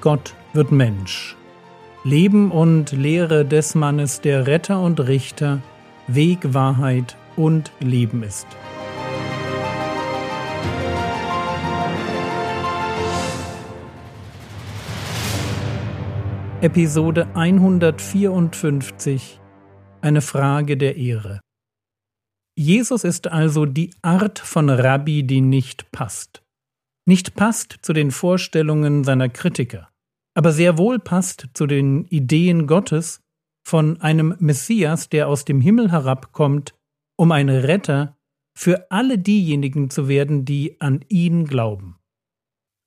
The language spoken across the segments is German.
Gott wird Mensch. Leben und Lehre des Mannes, der Retter und Richter, Weg, Wahrheit und Leben ist. Episode 154 Eine Frage der Ehre. Jesus ist also die Art von Rabbi, die nicht passt. Nicht passt zu den Vorstellungen seiner Kritiker aber sehr wohl passt zu den Ideen Gottes von einem Messias, der aus dem Himmel herabkommt, um ein Retter für alle diejenigen zu werden, die an ihn glauben.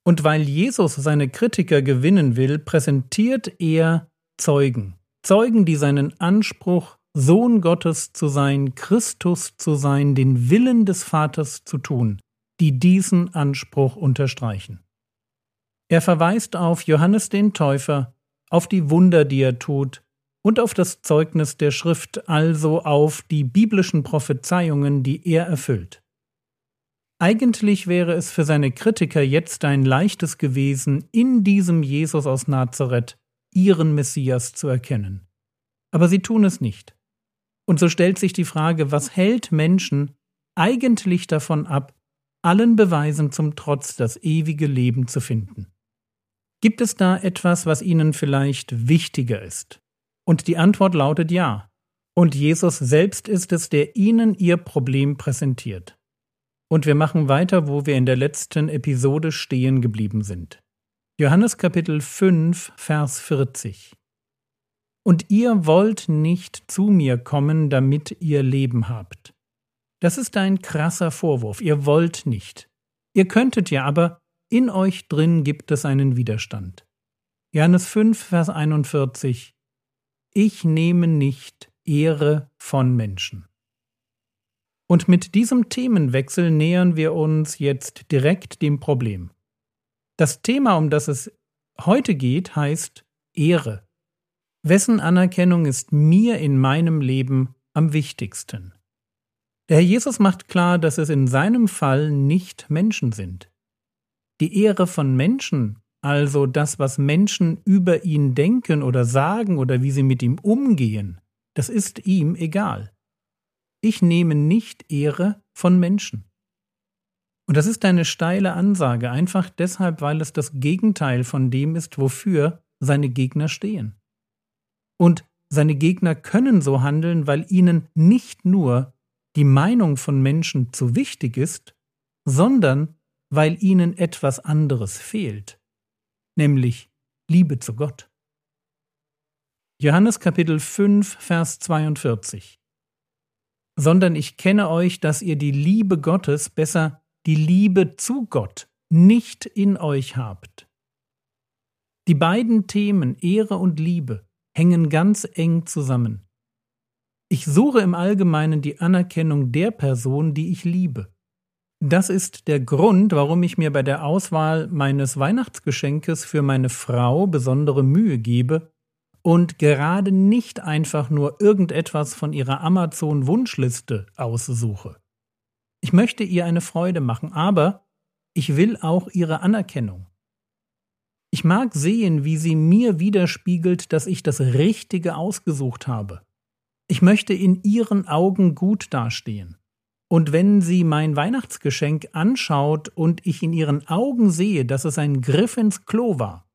Und weil Jesus seine Kritiker gewinnen will, präsentiert er Zeugen, Zeugen, die seinen Anspruch, Sohn Gottes zu sein, Christus zu sein, den Willen des Vaters zu tun, die diesen Anspruch unterstreichen. Er verweist auf Johannes den Täufer, auf die Wunder, die er tut, und auf das Zeugnis der Schrift, also auf die biblischen Prophezeiungen, die er erfüllt. Eigentlich wäre es für seine Kritiker jetzt ein leichtes gewesen, in diesem Jesus aus Nazareth ihren Messias zu erkennen. Aber sie tun es nicht. Und so stellt sich die Frage, was hält Menschen eigentlich davon ab, allen Beweisen zum Trotz das ewige Leben zu finden? Gibt es da etwas, was Ihnen vielleicht wichtiger ist? Und die Antwort lautet ja. Und Jesus selbst ist es, der Ihnen Ihr Problem präsentiert. Und wir machen weiter, wo wir in der letzten Episode stehen geblieben sind. Johannes Kapitel 5, Vers 40. Und ihr wollt nicht zu mir kommen, damit ihr Leben habt. Das ist ein krasser Vorwurf. Ihr wollt nicht. Ihr könntet ja, aber in euch drin gibt es einen Widerstand. Johannes 5, Vers 41 Ich nehme nicht Ehre von Menschen. Und mit diesem Themenwechsel nähern wir uns jetzt direkt dem Problem. Das Thema, um das es heute geht, heißt Ehre. Wessen Anerkennung ist mir in meinem Leben am wichtigsten? Der Herr Jesus macht klar, dass es in seinem Fall nicht Menschen sind. Die Ehre von Menschen, also das, was Menschen über ihn denken oder sagen oder wie sie mit ihm umgehen, das ist ihm egal. Ich nehme nicht Ehre von Menschen. Und das ist eine steile Ansage, einfach deshalb, weil es das Gegenteil von dem ist, wofür seine Gegner stehen. Und seine Gegner können so handeln, weil ihnen nicht nur die Meinung von Menschen zu wichtig ist, sondern weil ihnen etwas anderes fehlt, nämlich Liebe zu Gott. Johannes Kapitel 5, Vers 42 Sondern ich kenne euch, dass ihr die Liebe Gottes, besser die Liebe zu Gott, nicht in euch habt. Die beiden Themen Ehre und Liebe hängen ganz eng zusammen. Ich suche im Allgemeinen die Anerkennung der Person, die ich liebe. Das ist der Grund, warum ich mir bei der Auswahl meines Weihnachtsgeschenkes für meine Frau besondere Mühe gebe und gerade nicht einfach nur irgendetwas von ihrer Amazon-Wunschliste aussuche. Ich möchte ihr eine Freude machen, aber ich will auch ihre Anerkennung. Ich mag sehen, wie sie mir widerspiegelt, dass ich das Richtige ausgesucht habe. Ich möchte in ihren Augen gut dastehen. Und wenn sie mein Weihnachtsgeschenk anschaut und ich in ihren Augen sehe, dass es ein Griff ins Klo war,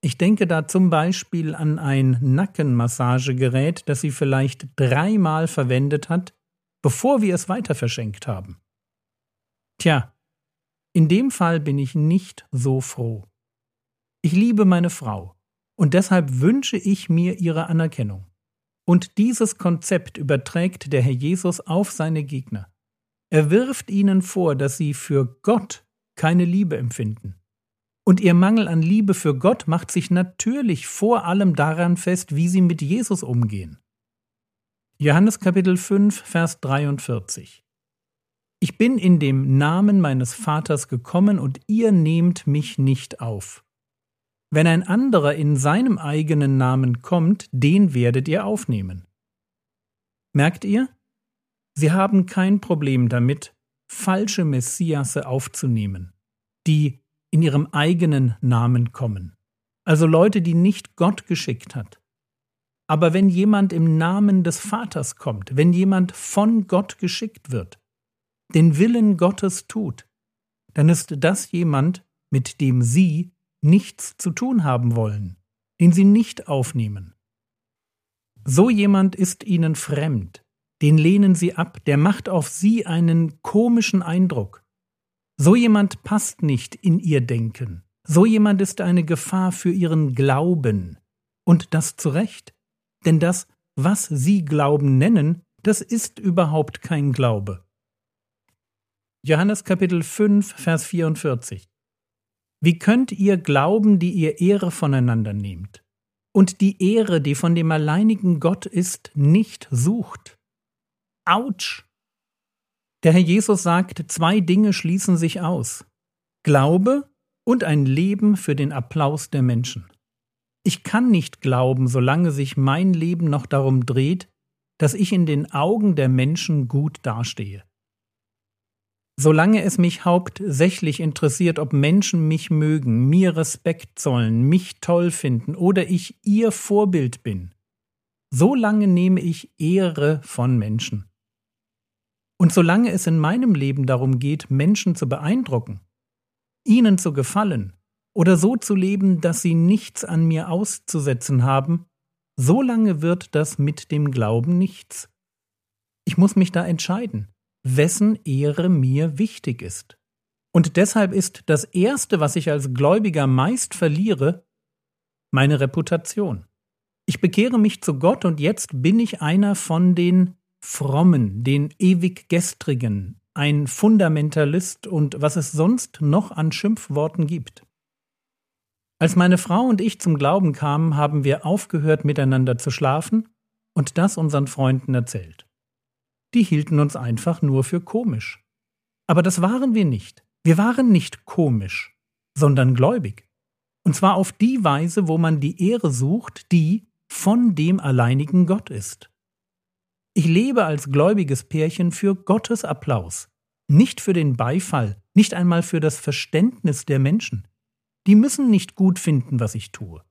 ich denke da zum Beispiel an ein Nackenmassagegerät, das sie vielleicht dreimal verwendet hat, bevor wir es weiter verschenkt haben. Tja, in dem Fall bin ich nicht so froh. Ich liebe meine Frau, und deshalb wünsche ich mir ihre Anerkennung. Und dieses Konzept überträgt der Herr Jesus auf seine Gegner. Er wirft ihnen vor, dass sie für Gott keine Liebe empfinden. Und ihr Mangel an Liebe für Gott macht sich natürlich vor allem daran fest, wie sie mit Jesus umgehen. Johannes Kapitel 5, Vers 43 Ich bin in dem Namen meines Vaters gekommen und ihr nehmt mich nicht auf. Wenn ein anderer in seinem eigenen Namen kommt, den werdet ihr aufnehmen. Merkt ihr? Sie haben kein Problem damit, falsche Messiasse aufzunehmen, die in ihrem eigenen Namen kommen, also Leute, die nicht Gott geschickt hat. Aber wenn jemand im Namen des Vaters kommt, wenn jemand von Gott geschickt wird, den Willen Gottes tut, dann ist das jemand, mit dem Sie nichts zu tun haben wollen, den Sie nicht aufnehmen. So jemand ist Ihnen fremd, den lehnen Sie ab, der macht auf Sie einen komischen Eindruck. So jemand passt nicht in Ihr Denken, so jemand ist eine Gefahr für Ihren Glauben, und das zu Recht, denn das, was Sie Glauben nennen, das ist überhaupt kein Glaube. Johannes Kapitel 5, Vers 44. Wie könnt ihr glauben, die ihr Ehre voneinander nehmt und die Ehre, die von dem alleinigen Gott ist, nicht sucht? Autsch! Der Herr Jesus sagt, zwei Dinge schließen sich aus. Glaube und ein Leben für den Applaus der Menschen. Ich kann nicht glauben, solange sich mein Leben noch darum dreht, dass ich in den Augen der Menschen gut dastehe. Solange es mich hauptsächlich interessiert, ob Menschen mich mögen, mir Respekt zollen, mich toll finden oder ich ihr Vorbild bin, solange nehme ich Ehre von Menschen. Und solange es in meinem Leben darum geht, Menschen zu beeindrucken, ihnen zu gefallen oder so zu leben, dass sie nichts an mir auszusetzen haben, solange wird das mit dem Glauben nichts. Ich muss mich da entscheiden wessen Ehre mir wichtig ist. Und deshalb ist das Erste, was ich als Gläubiger meist verliere, meine Reputation. Ich bekehre mich zu Gott und jetzt bin ich einer von den Frommen, den ewig Gestrigen, ein Fundamentalist und was es sonst noch an Schimpfworten gibt. Als meine Frau und ich zum Glauben kamen, haben wir aufgehört miteinander zu schlafen und das unseren Freunden erzählt die hielten uns einfach nur für komisch. Aber das waren wir nicht. Wir waren nicht komisch, sondern gläubig. Und zwar auf die Weise, wo man die Ehre sucht, die von dem alleinigen Gott ist. Ich lebe als gläubiges Pärchen für Gottes Applaus, nicht für den Beifall, nicht einmal für das Verständnis der Menschen. Die müssen nicht gut finden, was ich tue.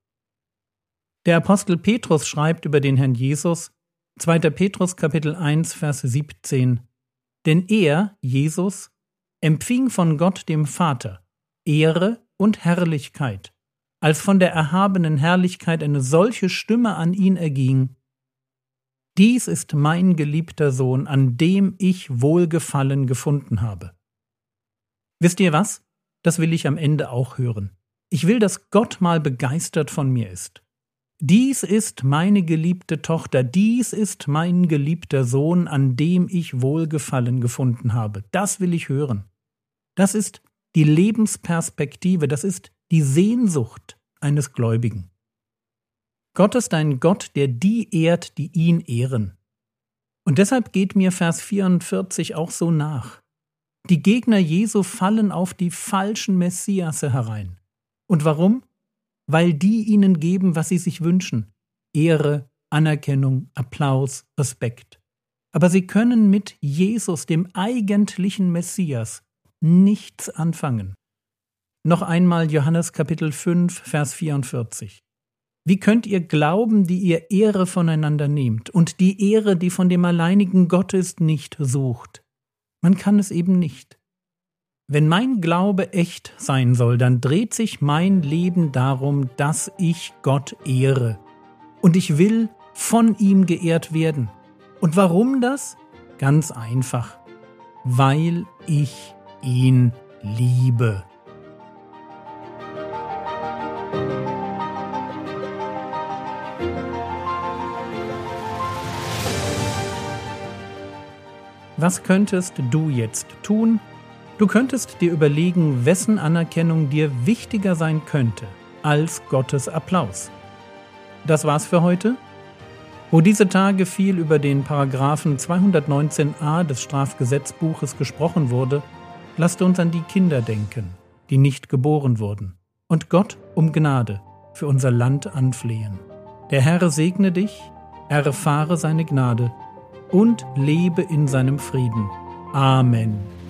Der Apostel Petrus schreibt über den Herrn Jesus, 2. Petrus Kapitel 1 Vers 17 Denn er, Jesus, empfing von Gott dem Vater Ehre und Herrlichkeit, als von der erhabenen Herrlichkeit eine solche Stimme an ihn erging. Dies ist mein geliebter Sohn, an dem ich Wohlgefallen gefunden habe. Wisst ihr was? Das will ich am Ende auch hören. Ich will, dass Gott mal begeistert von mir ist. Dies ist meine geliebte Tochter, dies ist mein geliebter Sohn, an dem ich Wohlgefallen gefunden habe. Das will ich hören. Das ist die Lebensperspektive, das ist die Sehnsucht eines Gläubigen. Gott ist ein Gott, der die ehrt, die ihn ehren. Und deshalb geht mir Vers 44 auch so nach. Die Gegner Jesu fallen auf die falschen Messiasse herein. Und warum? Weil die ihnen geben, was sie sich wünschen Ehre, Anerkennung, Applaus, Respekt. Aber sie können mit Jesus, dem eigentlichen Messias, nichts anfangen. Noch einmal Johannes Kapitel 5, Vers 44. Wie könnt ihr glauben, die ihr Ehre voneinander nehmt und die Ehre, die von dem alleinigen Gott ist, nicht sucht? Man kann es eben nicht. Wenn mein Glaube echt sein soll, dann dreht sich mein Leben darum, dass ich Gott ehre. Und ich will von ihm geehrt werden. Und warum das? Ganz einfach. Weil ich ihn liebe. Was könntest du jetzt tun, Du könntest dir überlegen, wessen Anerkennung dir wichtiger sein könnte als Gottes Applaus. Das war's für heute. Wo diese Tage viel über den Paragraphen 219a des Strafgesetzbuches gesprochen wurde, lasst uns an die Kinder denken, die nicht geboren wurden, und Gott um Gnade für unser Land anflehen. Der Herr segne dich, erfahre seine Gnade und lebe in seinem Frieden. Amen.